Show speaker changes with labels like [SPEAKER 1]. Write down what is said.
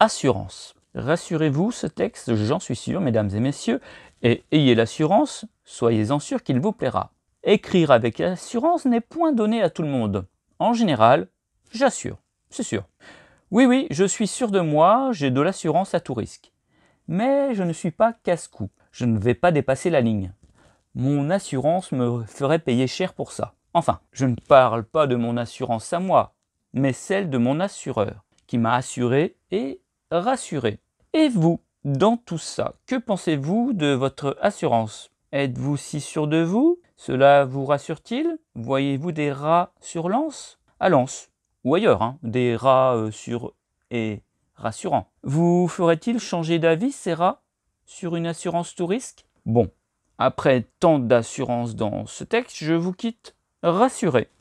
[SPEAKER 1] Assurance. Rassurez-vous, ce texte, j'en suis sûr, mesdames et messieurs, et ayez l'assurance, soyez-en sûrs qu'il vous plaira. Écrire avec assurance n'est point donné à tout le monde. En général, j'assure, c'est sûr. Oui, oui, je suis sûr de moi, j'ai de l'assurance à tout risque. Mais je ne suis pas casse-cou, je ne vais pas dépasser la ligne. Mon assurance me ferait payer cher pour ça. Enfin, je ne parle pas de mon assurance à moi, mais celle de mon assureur, qui m'a assuré et rassuré. Et vous, dans tout ça, que pensez-vous de votre assurance? Êtes-vous si sûr de vous? Cela vous rassure-t-il? Voyez-vous des rats sur Lens À Lens, ou ailleurs, hein, des rats euh, sur et rassurants. Vous ferait-il changer d'avis ces rats sur une assurance tout risque? Bon, après tant d'assurance dans ce texte, je vous quitte rassuré.